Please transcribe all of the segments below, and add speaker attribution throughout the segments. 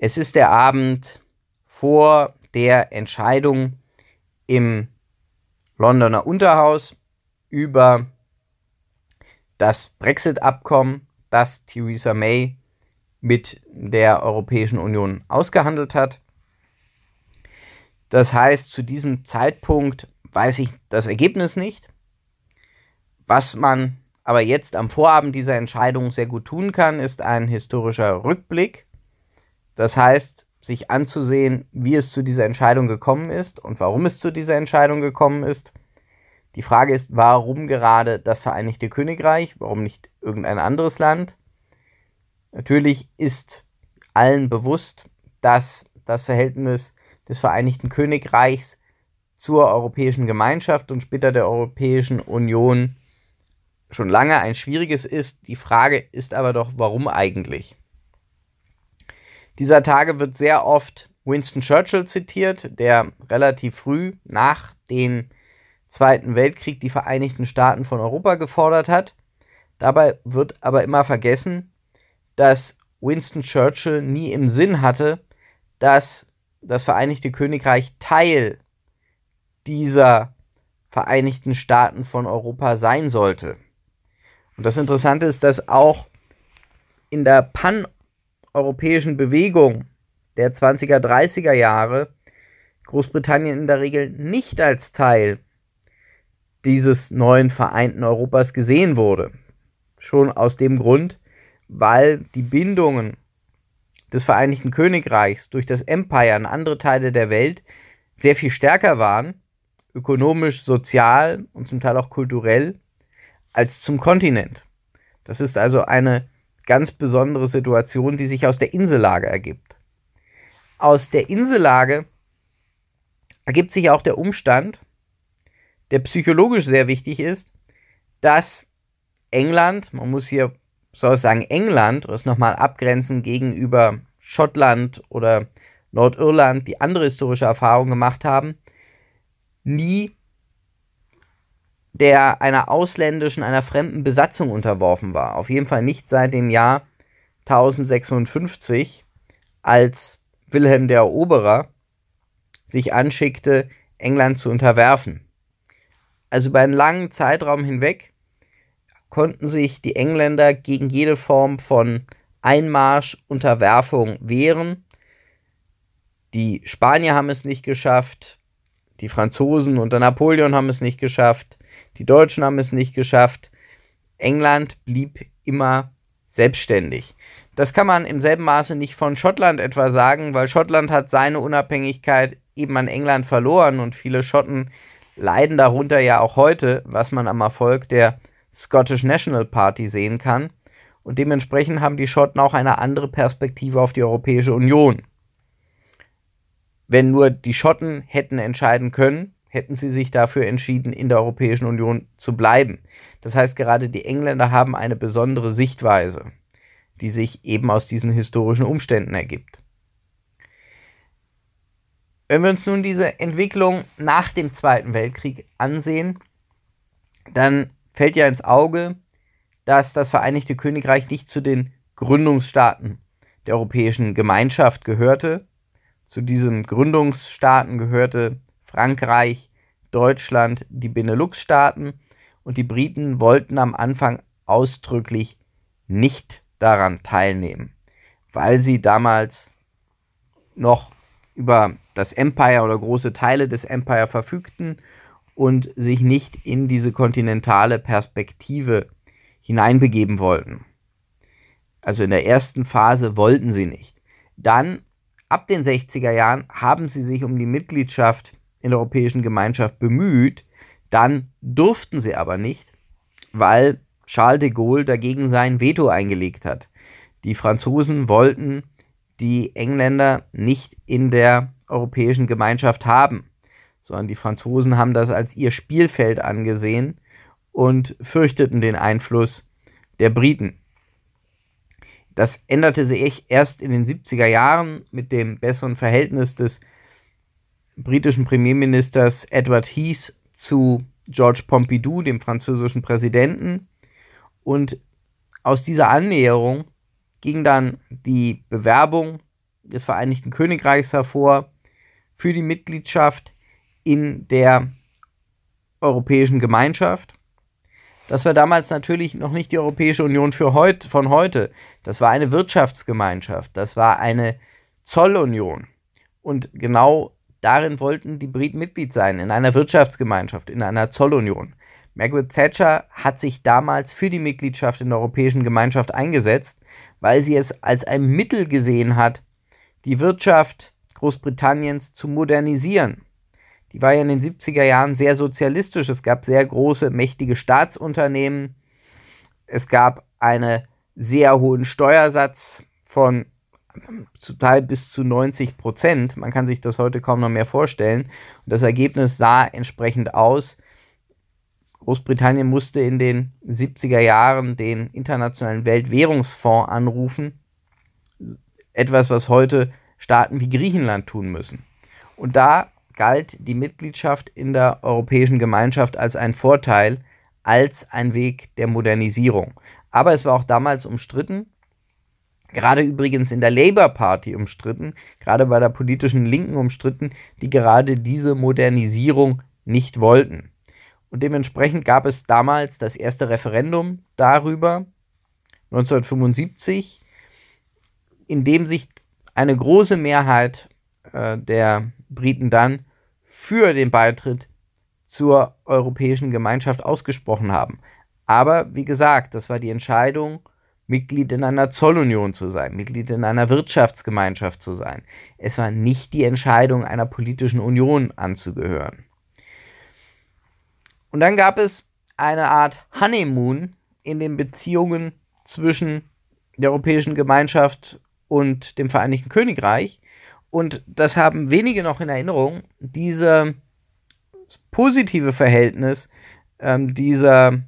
Speaker 1: Es ist der Abend vor der Entscheidung im Londoner Unterhaus über das Brexit-Abkommen, das Theresa May mit der Europäischen Union ausgehandelt hat. Das heißt, zu diesem Zeitpunkt weiß ich das Ergebnis nicht. Was man aber jetzt am Vorabend dieser Entscheidung sehr gut tun kann, ist ein historischer Rückblick. Das heißt, sich anzusehen, wie es zu dieser Entscheidung gekommen ist und warum es zu dieser Entscheidung gekommen ist. Die Frage ist, warum gerade das Vereinigte Königreich, warum nicht irgendein anderes Land? Natürlich ist allen bewusst, dass das Verhältnis des Vereinigten Königreichs zur Europäischen Gemeinschaft und später der Europäischen Union schon lange ein schwieriges ist. Die Frage ist aber doch, warum eigentlich? Dieser Tage wird sehr oft Winston Churchill zitiert, der relativ früh nach dem Zweiten Weltkrieg die Vereinigten Staaten von Europa gefordert hat. Dabei wird aber immer vergessen, dass Winston Churchill nie im Sinn hatte, dass das Vereinigte Königreich Teil dieser Vereinigten Staaten von Europa sein sollte. Und das Interessante ist, dass auch in der paneuropäischen Bewegung der 20er, 30er Jahre Großbritannien in der Regel nicht als Teil dieses neuen vereinten Europas gesehen wurde. Schon aus dem Grund, weil die Bindungen des Vereinigten Königreichs durch das Empire an andere Teile der Welt sehr viel stärker waren, ökonomisch, sozial und zum Teil auch kulturell, als zum Kontinent. Das ist also eine ganz besondere Situation, die sich aus der Insellage ergibt. Aus der Insellage ergibt sich auch der Umstand, der psychologisch sehr wichtig ist, dass England, man muss hier soll ich sagen, England, das nochmal abgrenzen gegenüber Schottland oder Nordirland, die andere historische Erfahrungen gemacht haben, nie der einer ausländischen, einer fremden Besatzung unterworfen war. Auf jeden Fall nicht seit dem Jahr 1056, als Wilhelm der Eroberer sich anschickte, England zu unterwerfen. Also über einen langen Zeitraum hinweg konnten sich die Engländer gegen jede Form von Einmarsch, Unterwerfung wehren. Die Spanier haben es nicht geschafft, die Franzosen unter Napoleon haben es nicht geschafft, die Deutschen haben es nicht geschafft. England blieb immer selbstständig. Das kann man im selben Maße nicht von Schottland etwa sagen, weil Schottland hat seine Unabhängigkeit eben an England verloren und viele Schotten leiden darunter ja auch heute, was man am Erfolg der Scottish National Party sehen kann. Und dementsprechend haben die Schotten auch eine andere Perspektive auf die Europäische Union. Wenn nur die Schotten hätten entscheiden können, hätten sie sich dafür entschieden, in der Europäischen Union zu bleiben. Das heißt, gerade die Engländer haben eine besondere Sichtweise, die sich eben aus diesen historischen Umständen ergibt. Wenn wir uns nun diese Entwicklung nach dem Zweiten Weltkrieg ansehen, dann fällt ja ins Auge, dass das Vereinigte Königreich nicht zu den Gründungsstaaten der Europäischen Gemeinschaft gehörte. Zu diesen Gründungsstaaten gehörte Frankreich, Deutschland, die Benelux-Staaten und die Briten wollten am Anfang ausdrücklich nicht daran teilnehmen, weil sie damals noch über das Empire oder große Teile des Empire verfügten und sich nicht in diese kontinentale Perspektive hineinbegeben wollten. Also in der ersten Phase wollten sie nicht. Dann, ab den 60er Jahren, haben sie sich um die Mitgliedschaft in der Europäischen Gemeinschaft bemüht. Dann durften sie aber nicht, weil Charles de Gaulle dagegen sein Veto eingelegt hat. Die Franzosen wollten die Engländer nicht in der Europäischen Gemeinschaft haben sondern die Franzosen haben das als ihr Spielfeld angesehen und fürchteten den Einfluss der Briten. Das änderte sich erst in den 70er Jahren mit dem besseren Verhältnis des britischen Premierministers Edward Heath zu George Pompidou, dem französischen Präsidenten. Und aus dieser Annäherung ging dann die Bewerbung des Vereinigten Königreichs hervor für die Mitgliedschaft in der Europäischen Gemeinschaft. Das war damals natürlich noch nicht die Europäische Union für heut, von heute. Das war eine Wirtschaftsgemeinschaft. Das war eine Zollunion. Und genau darin wollten die Briten Mitglied sein, in einer Wirtschaftsgemeinschaft, in einer Zollunion. Margaret Thatcher hat sich damals für die Mitgliedschaft in der Europäischen Gemeinschaft eingesetzt, weil sie es als ein Mittel gesehen hat, die Wirtschaft Großbritanniens zu modernisieren. Die war ja in den 70er Jahren sehr sozialistisch. Es gab sehr große, mächtige Staatsunternehmen. Es gab einen sehr hohen Steuersatz von zum Teil bis zu 90 Prozent. Man kann sich das heute kaum noch mehr vorstellen. Und das Ergebnis sah entsprechend aus. Großbritannien musste in den 70er Jahren den Internationalen Weltwährungsfonds anrufen. Etwas, was heute Staaten wie Griechenland tun müssen. Und da galt die Mitgliedschaft in der Europäischen Gemeinschaft als ein Vorteil, als ein Weg der Modernisierung. Aber es war auch damals umstritten, gerade übrigens in der Labour Party umstritten, gerade bei der politischen Linken umstritten, die gerade diese Modernisierung nicht wollten. Und dementsprechend gab es damals das erste Referendum darüber, 1975, in dem sich eine große Mehrheit äh, der Briten dann für den Beitritt zur Europäischen Gemeinschaft ausgesprochen haben. Aber wie gesagt, das war die Entscheidung, Mitglied in einer Zollunion zu sein, Mitglied in einer Wirtschaftsgemeinschaft zu sein. Es war nicht die Entscheidung, einer politischen Union anzugehören. Und dann gab es eine Art Honeymoon in den Beziehungen zwischen der Europäischen Gemeinschaft und dem Vereinigten Königreich. Und das haben wenige noch in Erinnerung, diese positive Verhältnis, ähm, dieser,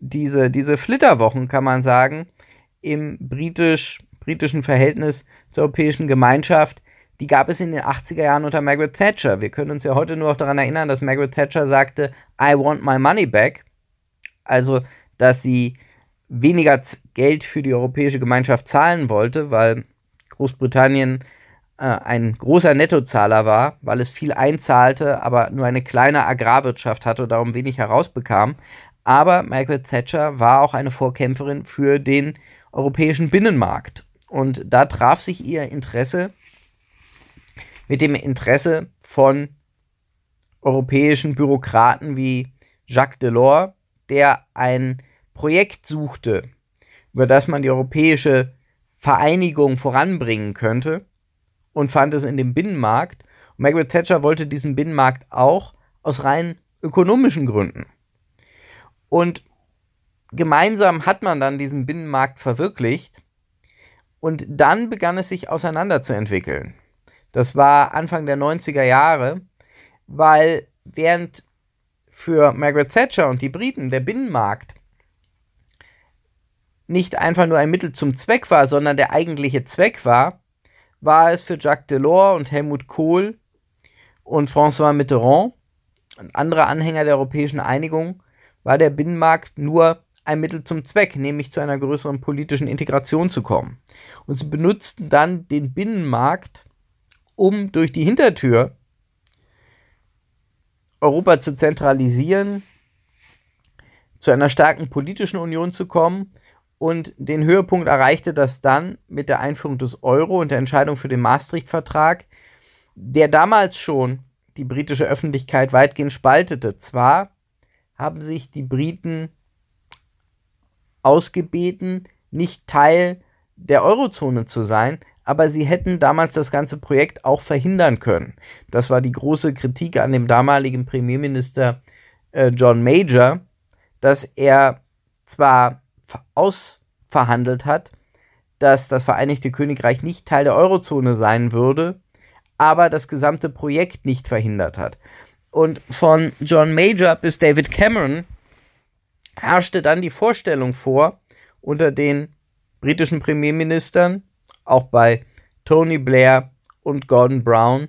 Speaker 1: diese, diese Flitterwochen, kann man sagen, im britisch, britischen Verhältnis zur Europäischen Gemeinschaft, die gab es in den 80er Jahren unter Margaret Thatcher. Wir können uns ja heute nur noch daran erinnern, dass Margaret Thatcher sagte, I want my money back. Also, dass sie weniger Geld für die Europäische Gemeinschaft zahlen wollte, weil Großbritannien äh, ein großer Nettozahler war, weil es viel einzahlte, aber nur eine kleine Agrarwirtschaft hatte und darum wenig herausbekam. Aber Margaret Thatcher war auch eine Vorkämpferin für den europäischen Binnenmarkt. Und da traf sich ihr Interesse mit dem Interesse von europäischen Bürokraten wie Jacques Delors, der ein Projekt suchte, über das man die europäische Vereinigung voranbringen könnte und fand es in dem Binnenmarkt. Und Margaret Thatcher wollte diesen Binnenmarkt auch aus rein ökonomischen Gründen. Und gemeinsam hat man dann diesen Binnenmarkt verwirklicht und dann begann es sich auseinanderzuentwickeln. Das war Anfang der 90er Jahre, weil während für Margaret Thatcher und die Briten der Binnenmarkt nicht einfach nur ein Mittel zum Zweck war, sondern der eigentliche Zweck war, war es für Jacques Delors und Helmut Kohl und François Mitterrand und andere Anhänger der europäischen Einigung, war der Binnenmarkt nur ein Mittel zum Zweck, nämlich zu einer größeren politischen Integration zu kommen. Und sie benutzten dann den Binnenmarkt um durch die Hintertür Europa zu zentralisieren, zu einer starken politischen Union zu kommen und den Höhepunkt erreichte das dann mit der Einführung des Euro und der Entscheidung für den Maastricht-Vertrag, der damals schon die britische Öffentlichkeit weitgehend spaltete. Zwar haben sich die Briten ausgebeten, nicht Teil der Eurozone zu sein, aber sie hätten damals das ganze Projekt auch verhindern können. Das war die große Kritik an dem damaligen Premierminister äh, John Major, dass er zwar ausverhandelt hat, dass das Vereinigte Königreich nicht Teil der Eurozone sein würde, aber das gesamte Projekt nicht verhindert hat. Und von John Major bis David Cameron herrschte dann die Vorstellung vor, unter den britischen Premierministern, auch bei Tony Blair und Gordon Brown,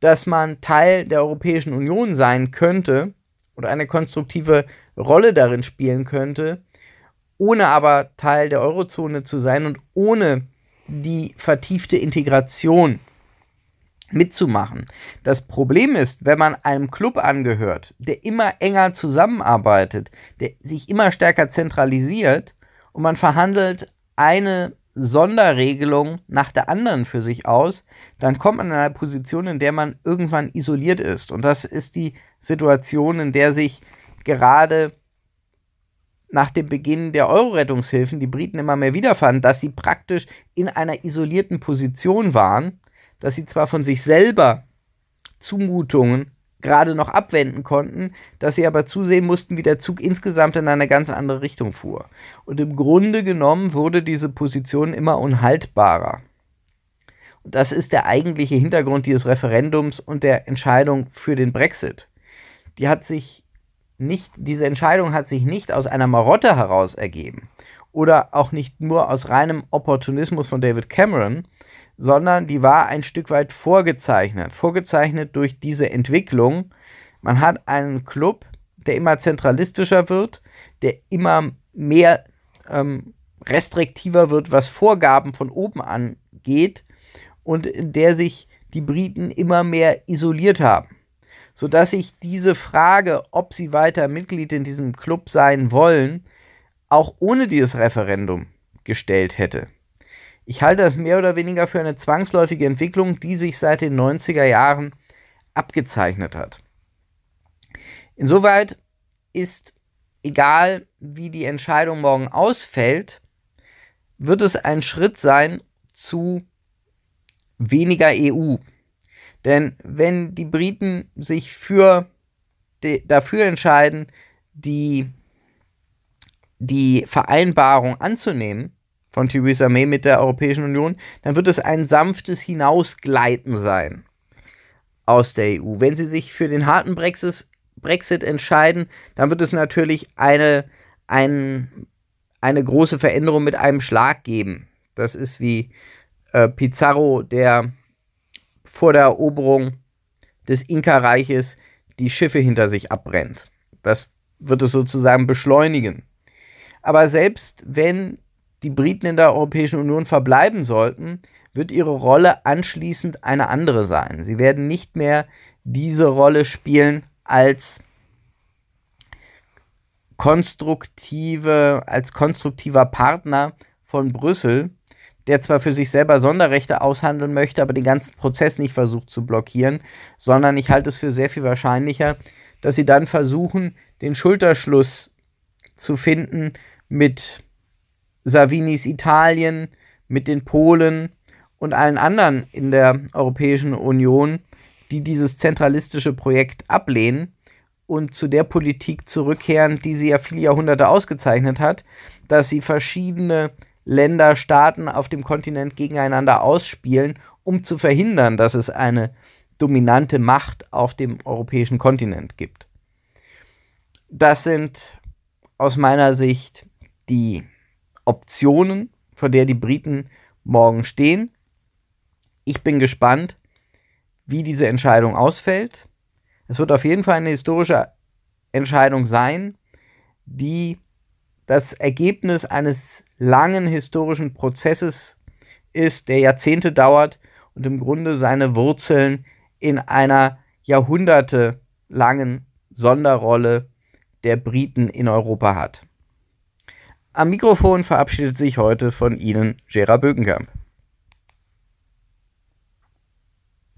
Speaker 1: dass man Teil der Europäischen Union sein könnte oder eine konstruktive Rolle darin spielen könnte, ohne aber Teil der Eurozone zu sein und ohne die vertiefte Integration mitzumachen. Das Problem ist, wenn man einem Club angehört, der immer enger zusammenarbeitet, der sich immer stärker zentralisiert und man verhandelt eine Sonderregelung nach der anderen für sich aus, dann kommt man in eine Position, in der man irgendwann isoliert ist. Und das ist die Situation, in der sich gerade nach dem Beginn der Euro-Rettungshilfen die Briten immer mehr wiederfanden, dass sie praktisch in einer isolierten Position waren, dass sie zwar von sich selber Zumutungen gerade noch abwenden konnten, dass sie aber zusehen mussten, wie der Zug insgesamt in eine ganz andere Richtung fuhr. Und im Grunde genommen wurde diese Position immer unhaltbarer. Und das ist der eigentliche Hintergrund dieses Referendums und der Entscheidung für den Brexit. Die hat sich nicht, diese Entscheidung hat sich nicht aus einer Marotte heraus ergeben oder auch nicht nur aus reinem Opportunismus von David Cameron, sondern die war ein Stück weit vorgezeichnet. Vorgezeichnet durch diese Entwicklung. Man hat einen Club, der immer zentralistischer wird, der immer mehr ähm, restriktiver wird, was Vorgaben von oben angeht und in der sich die Briten immer mehr isoliert haben. Sodass sich diese Frage, ob sie weiter Mitglied in diesem Club sein wollen, auch ohne dieses Referendum gestellt hätte. Ich halte das mehr oder weniger für eine zwangsläufige Entwicklung, die sich seit den 90er Jahren abgezeichnet hat. Insoweit ist, egal wie die Entscheidung morgen ausfällt, wird es ein Schritt sein zu weniger EU. Denn wenn die Briten sich für de, dafür entscheiden, die, die Vereinbarung anzunehmen, von Theresa May mit der Europäischen Union, dann wird es ein sanftes Hinausgleiten sein aus der EU. Wenn sie sich für den harten Brexit, Brexit entscheiden, dann wird es natürlich eine, ein, eine große Veränderung mit einem Schlag geben. Das ist wie äh, Pizarro, der vor der Eroberung des Inka-Reiches die Schiffe hinter sich abbrennt. Das wird es sozusagen beschleunigen. Aber selbst wenn die Briten in der Europäischen Union verbleiben sollten, wird ihre Rolle anschließend eine andere sein. Sie werden nicht mehr diese Rolle spielen als konstruktive, als konstruktiver Partner von Brüssel, der zwar für sich selber Sonderrechte aushandeln möchte, aber den ganzen Prozess nicht versucht zu blockieren, sondern ich halte es für sehr viel wahrscheinlicher, dass sie dann versuchen, den Schulterschluss zu finden mit Savinis Italien, mit den Polen und allen anderen in der Europäischen Union, die dieses zentralistische Projekt ablehnen und zu der Politik zurückkehren, die sie ja viele Jahrhunderte ausgezeichnet hat, dass sie verschiedene Länder, Staaten auf dem Kontinent gegeneinander ausspielen, um zu verhindern, dass es eine dominante Macht auf dem europäischen Kontinent gibt. Das sind aus meiner Sicht die Optionen, vor der die Briten morgen stehen. Ich bin gespannt, wie diese Entscheidung ausfällt. Es wird auf jeden Fall eine historische Entscheidung sein, die das Ergebnis eines langen historischen Prozesses ist, der Jahrzehnte dauert und im Grunde seine Wurzeln in einer jahrhundertelangen Sonderrolle der Briten in Europa hat. Am Mikrofon verabschiedet sich heute von Ihnen Gera Bögenkamp.